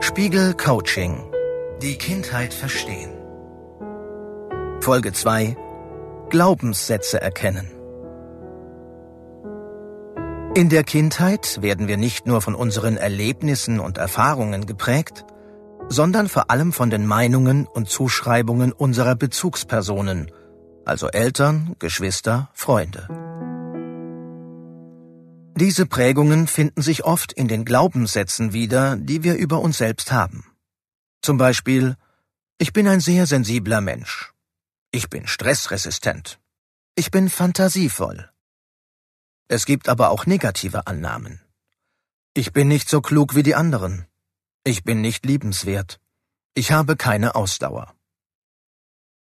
Spiegel Coaching. Die Kindheit verstehen. Folge 2. Glaubenssätze erkennen. In der Kindheit werden wir nicht nur von unseren Erlebnissen und Erfahrungen geprägt, sondern vor allem von den Meinungen und Zuschreibungen unserer Bezugspersonen, also Eltern, Geschwister, Freunde. Diese Prägungen finden sich oft in den Glaubenssätzen wieder, die wir über uns selbst haben. Zum Beispiel, ich bin ein sehr sensibler Mensch. Ich bin stressresistent. Ich bin fantasievoll. Es gibt aber auch negative Annahmen. Ich bin nicht so klug wie die anderen. Ich bin nicht liebenswert. Ich habe keine Ausdauer.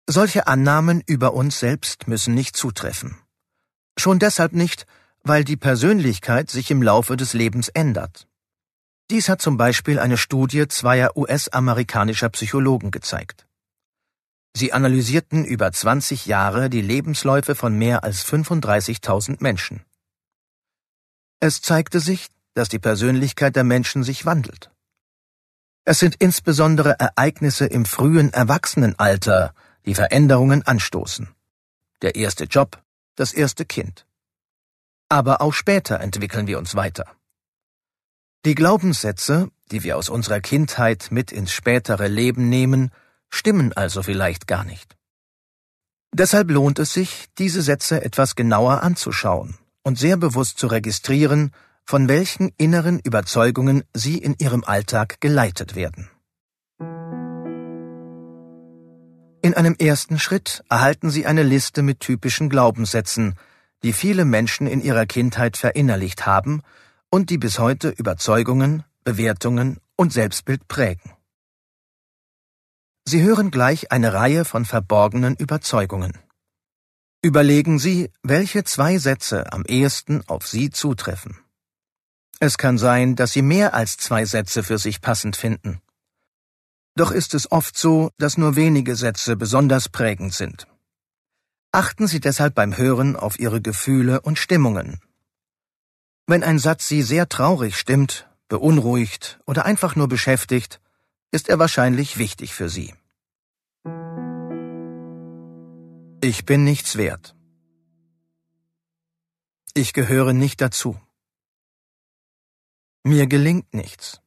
Solche Annahmen über uns selbst müssen nicht zutreffen. Schon deshalb nicht, weil die Persönlichkeit sich im Laufe des Lebens ändert. Dies hat zum Beispiel eine Studie zweier US-amerikanischer Psychologen gezeigt. Sie analysierten über 20 Jahre die Lebensläufe von mehr als 35.000 Menschen. Es zeigte sich, dass die Persönlichkeit der Menschen sich wandelt. Es sind insbesondere Ereignisse im frühen Erwachsenenalter, die Veränderungen anstoßen. Der erste Job, das erste Kind. Aber auch später entwickeln wir uns weiter. Die Glaubenssätze, die wir aus unserer Kindheit mit ins spätere Leben nehmen, stimmen also vielleicht gar nicht. Deshalb lohnt es sich, diese Sätze etwas genauer anzuschauen und sehr bewusst zu registrieren, von welchen inneren Überzeugungen sie in ihrem Alltag geleitet werden. In einem ersten Schritt erhalten Sie eine Liste mit typischen Glaubenssätzen, die viele Menschen in ihrer Kindheit verinnerlicht haben und die bis heute Überzeugungen, Bewertungen und Selbstbild prägen. Sie hören gleich eine Reihe von verborgenen Überzeugungen. Überlegen Sie, welche zwei Sätze am ehesten auf Sie zutreffen. Es kann sein, dass Sie mehr als zwei Sätze für sich passend finden. Doch ist es oft so, dass nur wenige Sätze besonders prägend sind. Achten Sie deshalb beim Hören auf Ihre Gefühle und Stimmungen. Wenn ein Satz Sie sehr traurig stimmt, beunruhigt oder einfach nur beschäftigt, ist er wahrscheinlich wichtig für Sie. Ich bin nichts wert. Ich gehöre nicht dazu. Mir gelingt nichts.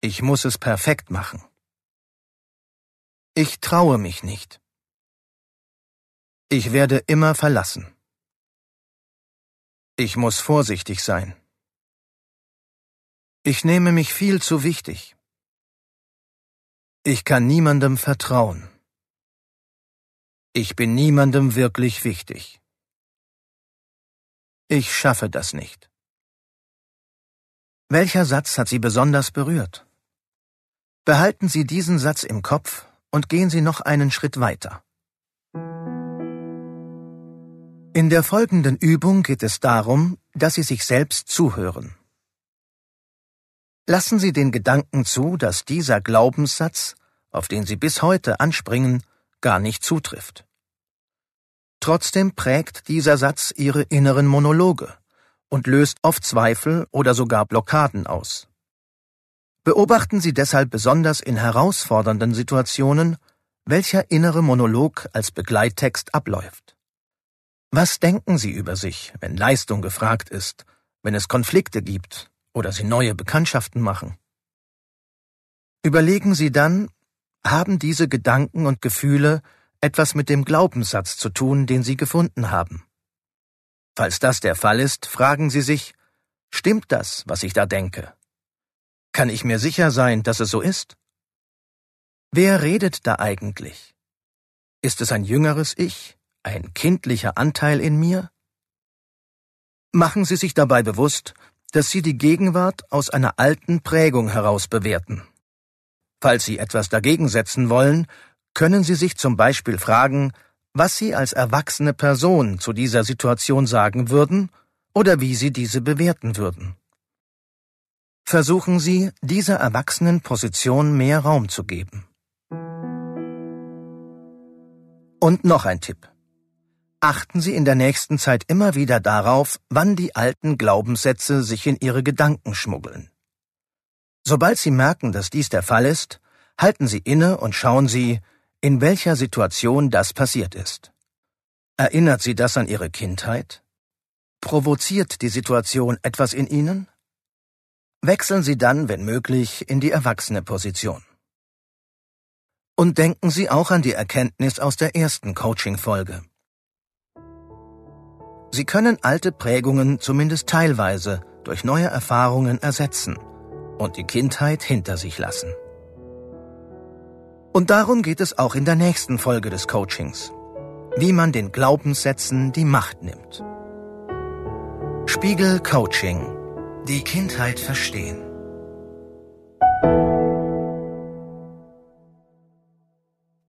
Ich muss es perfekt machen. Ich traue mich nicht. Ich werde immer verlassen. Ich muss vorsichtig sein. Ich nehme mich viel zu wichtig. Ich kann niemandem vertrauen. Ich bin niemandem wirklich wichtig. Ich schaffe das nicht. Welcher Satz hat Sie besonders berührt? Behalten Sie diesen Satz im Kopf und gehen Sie noch einen Schritt weiter. In der folgenden Übung geht es darum, dass Sie sich selbst zuhören. Lassen Sie den Gedanken zu, dass dieser Glaubenssatz, auf den Sie bis heute anspringen, gar nicht zutrifft. Trotzdem prägt dieser Satz Ihre inneren Monologe und löst oft Zweifel oder sogar Blockaden aus. Beobachten Sie deshalb besonders in herausfordernden Situationen, welcher innere Monolog als Begleittext abläuft. Was denken Sie über sich, wenn Leistung gefragt ist, wenn es Konflikte gibt oder Sie neue Bekanntschaften machen? Überlegen Sie dann, haben diese Gedanken und Gefühle etwas mit dem Glaubenssatz zu tun, den Sie gefunden haben? Falls das der Fall ist, fragen Sie sich, stimmt das, was ich da denke? Kann ich mir sicher sein, dass es so ist? Wer redet da eigentlich? Ist es ein jüngeres Ich, ein kindlicher Anteil in mir? Machen Sie sich dabei bewusst, dass Sie die Gegenwart aus einer alten Prägung heraus bewerten. Falls Sie etwas dagegen setzen wollen, können Sie sich zum Beispiel fragen, was Sie als erwachsene Person zu dieser Situation sagen würden oder wie Sie diese bewerten würden. Versuchen Sie, dieser erwachsenen Position mehr Raum zu geben. Und noch ein Tipp. Achten Sie in der nächsten Zeit immer wieder darauf, wann die alten Glaubenssätze sich in Ihre Gedanken schmuggeln. Sobald Sie merken, dass dies der Fall ist, halten Sie inne und schauen Sie, in welcher Situation das passiert ist. Erinnert Sie das an Ihre Kindheit? Provoziert die Situation etwas in Ihnen? Wechseln Sie dann, wenn möglich, in die erwachsene Position. Und denken Sie auch an die Erkenntnis aus der ersten Coaching-Folge. Sie können alte Prägungen zumindest teilweise durch neue Erfahrungen ersetzen und die Kindheit hinter sich lassen. Und darum geht es auch in der nächsten Folge des Coachings. Wie man den Glaubenssätzen die Macht nimmt. Spiegel Coaching. Die Kindheit verstehen.